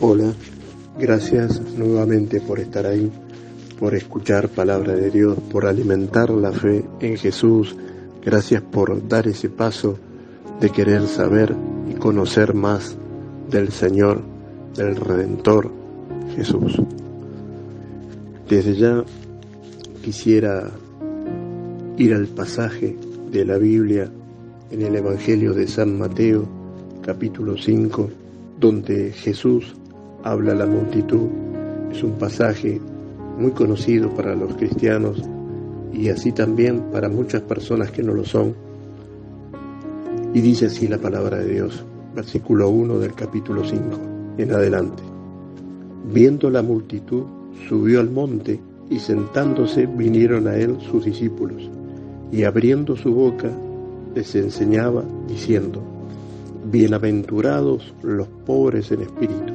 Hola, gracias nuevamente por estar ahí, por escuchar palabra de Dios, por alimentar la fe en Jesús. Gracias por dar ese paso de querer saber y conocer más del Señor, del Redentor Jesús. Desde ya quisiera ir al pasaje de la Biblia en el Evangelio de San Mateo, capítulo 5, donde Jesús habla la multitud. Es un pasaje muy conocido para los cristianos y así también para muchas personas que no lo son. Y dice así la palabra de Dios, versículo 1 del capítulo 5, en adelante. Viendo la multitud, subió al monte y sentándose vinieron a él sus discípulos, y abriendo su boca les enseñaba diciendo, Bienaventurados los pobres en espíritu,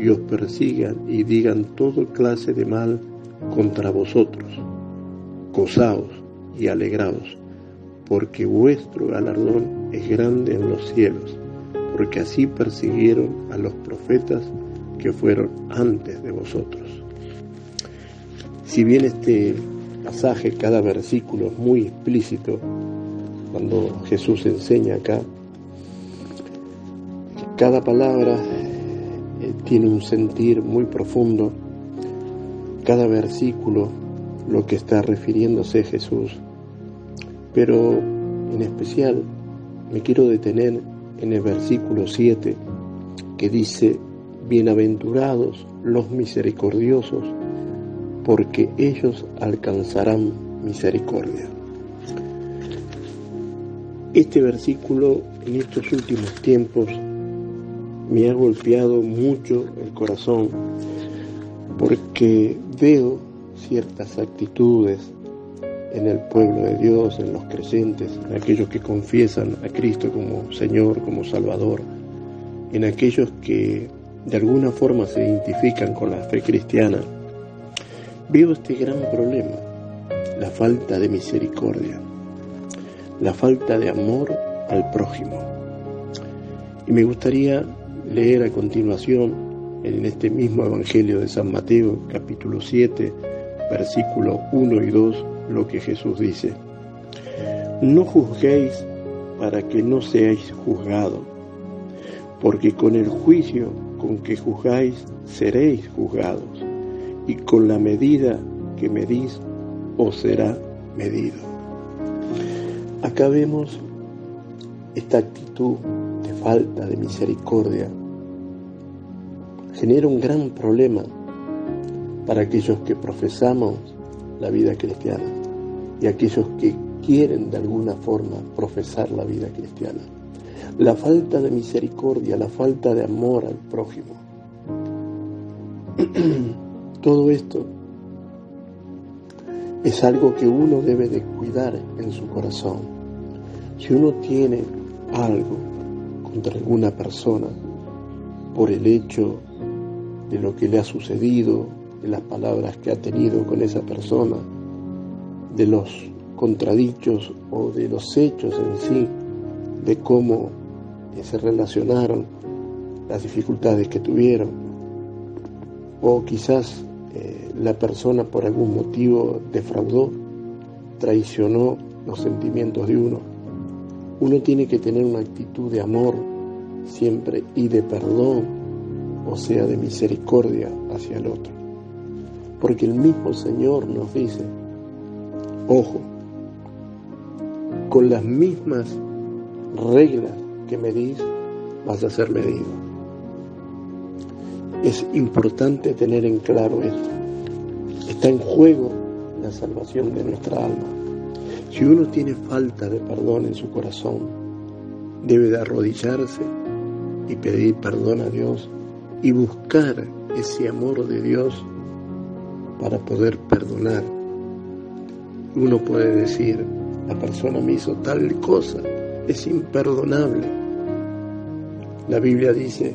y os persigan y digan toda clase de mal contra vosotros. Gozaos y alegraos, porque vuestro galardón es grande en los cielos, porque así persiguieron a los profetas que fueron antes de vosotros. Si bien este pasaje, cada versículo es muy explícito, cuando Jesús enseña acá, cada palabra eh, tiene un sentir muy profundo, cada versículo lo que está refiriéndose Jesús, pero en especial me quiero detener en el versículo 7 que dice, bienaventurados los misericordiosos, porque ellos alcanzarán misericordia. Este versículo en estos últimos tiempos me ha golpeado mucho el corazón porque veo ciertas actitudes en el pueblo de Dios, en los creyentes, en aquellos que confiesan a Cristo como Señor, como Salvador, en aquellos que de alguna forma se identifican con la fe cristiana. Veo este gran problema, la falta de misericordia la falta de amor al prójimo. Y me gustaría leer a continuación en este mismo Evangelio de San Mateo, capítulo 7, versículo 1 y 2, lo que Jesús dice. No juzguéis para que no seáis juzgados, porque con el juicio con que juzgáis seréis juzgados, y con la medida que medís os será medido. Acá vemos esta actitud de falta de misericordia. Genera un gran problema para aquellos que profesamos la vida cristiana y aquellos que quieren de alguna forma profesar la vida cristiana. La falta de misericordia, la falta de amor al prójimo. Todo esto es algo que uno debe de cuidar en su corazón. Si uno tiene algo contra alguna persona por el hecho de lo que le ha sucedido, de las palabras que ha tenido con esa persona, de los contradichos o de los hechos en sí, de cómo se relacionaron, las dificultades que tuvieron, o quizás eh, la persona por algún motivo defraudó, traicionó los sentimientos de uno. Uno tiene que tener una actitud de amor siempre y de perdón, o sea, de misericordia hacia el otro. Porque el mismo Señor nos dice, ojo, con las mismas reglas que medís, vas a ser medido. Es importante tener en claro esto. Está en juego la salvación de nuestra alma. Si uno tiene falta de perdón en su corazón, debe de arrodillarse y pedir perdón a Dios y buscar ese amor de Dios para poder perdonar. Uno puede decir, la persona me hizo tal cosa, es imperdonable. La Biblia dice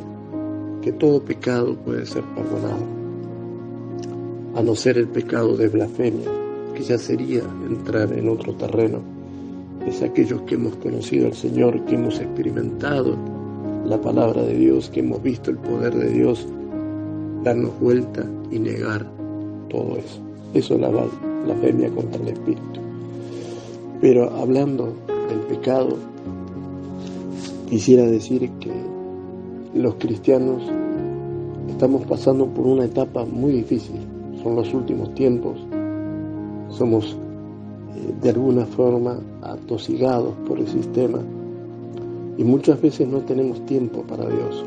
que todo pecado puede ser perdonado, a no ser el pecado de blasfemia, que ya sería entrar en otro terreno. Es aquellos que hemos conocido al Señor, que hemos experimentado la palabra de Dios, que hemos visto el poder de Dios darnos vuelta y negar todo eso. Eso es la blasfemia contra el Espíritu. Pero hablando del pecado, quisiera decir que los cristianos estamos pasando por una etapa muy difícil. Son los últimos tiempos. Somos eh, de alguna forma atosigados por el sistema y muchas veces no tenemos tiempo para Dios.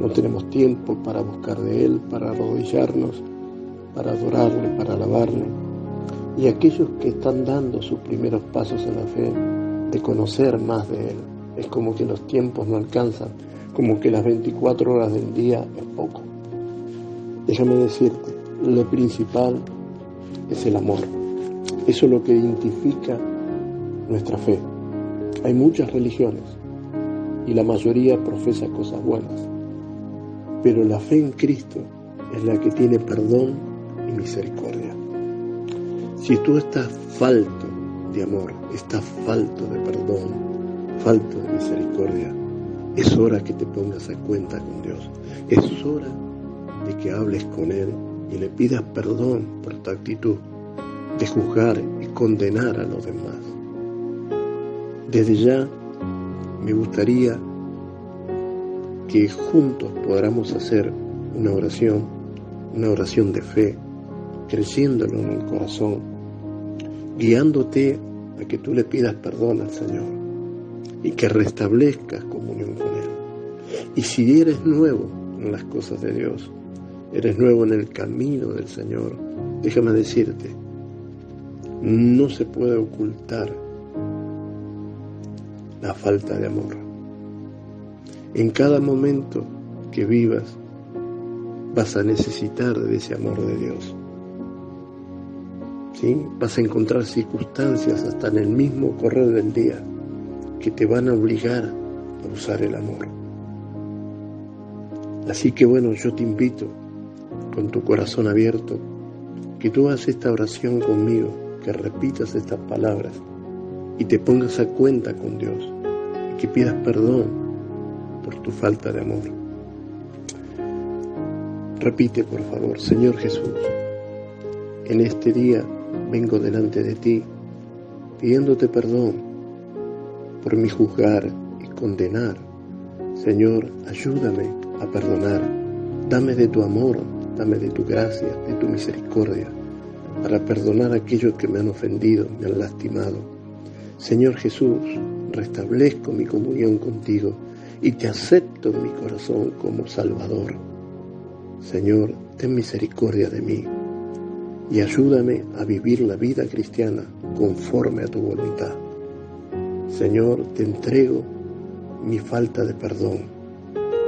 No tenemos tiempo para buscar de Él, para arrodillarnos, para adorarle, para alabarle. Y aquellos que están dando sus primeros pasos en la fe, de conocer más de Él, es como que los tiempos no alcanzan, como que las 24 horas del día es poco. Déjame decirte, lo principal es el amor. Eso es lo que identifica nuestra fe. Hay muchas religiones y la mayoría profesa cosas buenas, pero la fe en Cristo es la que tiene perdón y misericordia. Si tú estás falto de amor, estás falto de perdón, falto de misericordia, es hora que te pongas a cuenta con Dios. Es hora de que hables con Él y le pidas perdón por tu actitud de juzgar y condenar a los demás. Desde ya me gustaría que juntos podamos hacer una oración, una oración de fe, creciéndolo en el corazón, guiándote a que tú le pidas perdón al Señor y que restablezcas comunión con Él. Y si eres nuevo en las cosas de Dios, eres nuevo en el camino del Señor, déjame decirte, no se puede ocultar la falta de amor. En cada momento que vivas vas a necesitar de ese amor de Dios. ¿Sí? Vas a encontrar circunstancias hasta en el mismo correr del día que te van a obligar a usar el amor. Así que bueno, yo te invito con tu corazón abierto que tú hagas esta oración conmigo, que repitas estas palabras y te pongas a cuenta con Dios y que pidas perdón por tu falta de amor. Repite, por favor, Señor Jesús, en este día vengo delante de ti pidiéndote perdón por mi juzgar y condenar. Señor, ayúdame a perdonar. Dame de tu amor, dame de tu gracia, de tu misericordia, para perdonar a aquellos que me han ofendido, me han lastimado Señor Jesús, restablezco mi comunión contigo y te acepto en mi corazón como Salvador. Señor, ten misericordia de mí y ayúdame a vivir la vida cristiana conforme a tu voluntad. Señor, te entrego mi falta de perdón.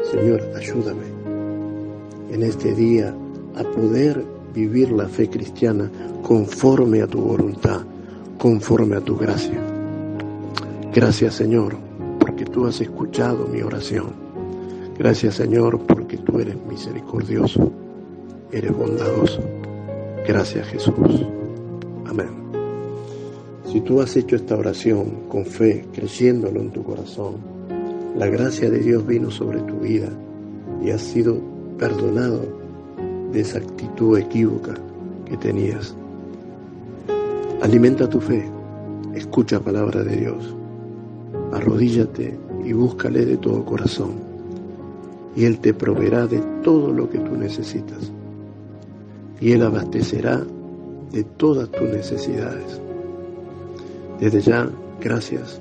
Señor, ayúdame en este día a poder vivir la fe cristiana conforme a tu voluntad, conforme a tu gracia. Gracias Señor, porque tú has escuchado mi oración. Gracias Señor, porque tú eres misericordioso, eres bondadoso. Gracias Jesús. Amén. Si tú has hecho esta oración con fe, creyéndolo en tu corazón, la gracia de Dios vino sobre tu vida y has sido perdonado de esa actitud equívoca que tenías. Alimenta tu fe, escucha palabra de Dios arrodíllate y búscale de todo corazón, y Él te proveerá de todo lo que tú necesitas. y Él abastecerá de todas tus necesidades. Desde ya, gracias.